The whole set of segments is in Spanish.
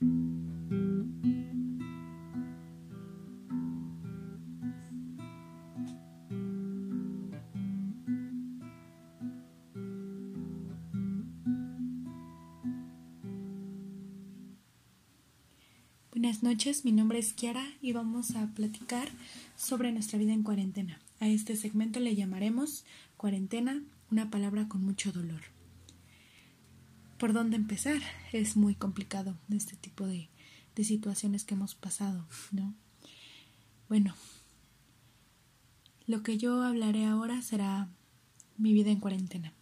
Buenas noches, mi nombre es Kiara y vamos a platicar sobre nuestra vida en cuarentena. A este segmento le llamaremos cuarentena, una palabra con mucho dolor. ¿Por dónde empezar? Es muy complicado este tipo de, de situaciones que hemos pasado, ¿no? Bueno, lo que yo hablaré ahora será mi vida en cuarentena.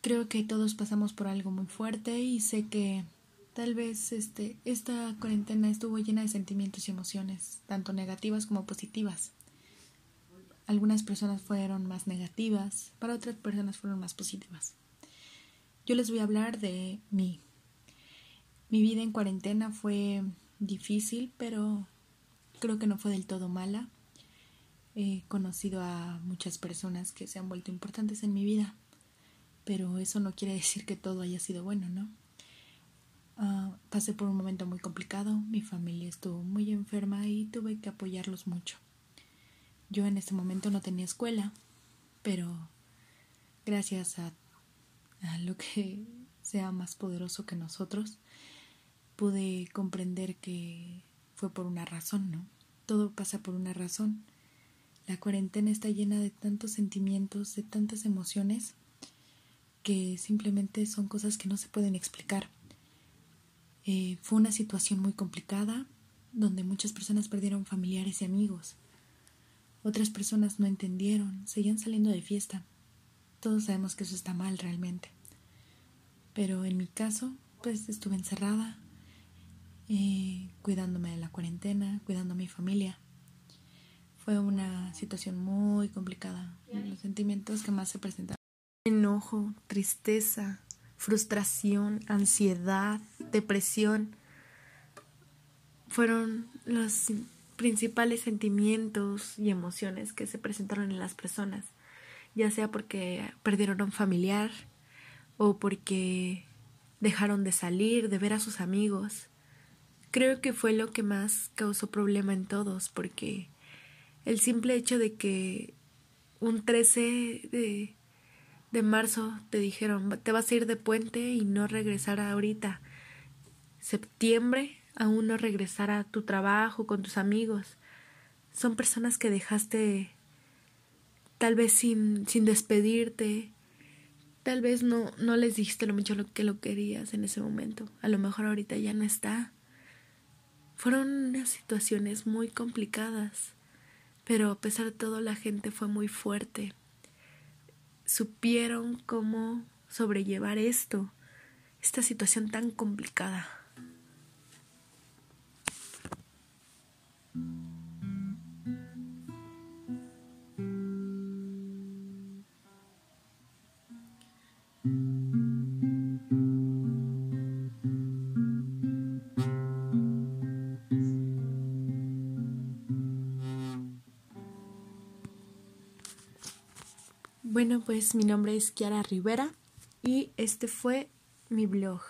Creo que todos pasamos por algo muy fuerte y sé que Tal vez este, esta cuarentena estuvo llena de sentimientos y emociones, tanto negativas como positivas. Algunas personas fueron más negativas, para otras personas fueron más positivas. Yo les voy a hablar de mí. Mi vida en cuarentena fue difícil, pero creo que no fue del todo mala. He conocido a muchas personas que se han vuelto importantes en mi vida, pero eso no quiere decir que todo haya sido bueno, ¿no? Ah, pasé por un momento muy complicado, mi familia estuvo muy enferma y tuve que apoyarlos mucho. Yo en ese momento no tenía escuela, pero gracias a, lo que sea más poderoso que nosotros, pude comprender que fue por una razón, ¿no? Todo pasa por una razón. La cuarentena está llena de tantos sentimientos, de tantas emociones, que simplemente son cosas que no se pueden explicar. Eh, fue una situación muy complicada donde muchas personas perdieron familiares y amigos. Otras personas no entendieron, seguían saliendo de fiesta. Todos sabemos que eso está mal realmente. Pero en mi caso, pues estuve encerrada, eh, cuidándome de la cuarentena, cuidando a mi familia. Fue una situación muy complicada. Los sentimientos que más se presentaron. Enojo, tristeza, frustración, ansiedad, depresión. Fueron los principales sentimientos y emociones que se presentaron en las personas, ya sea porque perdieron a un familiar o porque dejaron de salir, de ver a sus amigos. Creo que fue lo que más causó problema en todos, porque el simple hecho de que un 13 de de marzo te dijeron te vas a ir de puente y no regresar ahorita. Septiembre aún no regresar a tu trabajo con tus amigos. Son personas que dejaste tal vez sin, sin despedirte. Tal vez no, no les dijiste lo mucho lo que lo querías en ese momento. A lo mejor ahorita ya no está. Fueron unas situaciones muy complicadas, pero a pesar de todo la gente fue muy fuerte supieron cómo sobrellevar esto, esta situación tan complicada. Bueno, pues mi nombre es Kiara Rivera y este fue mi blog.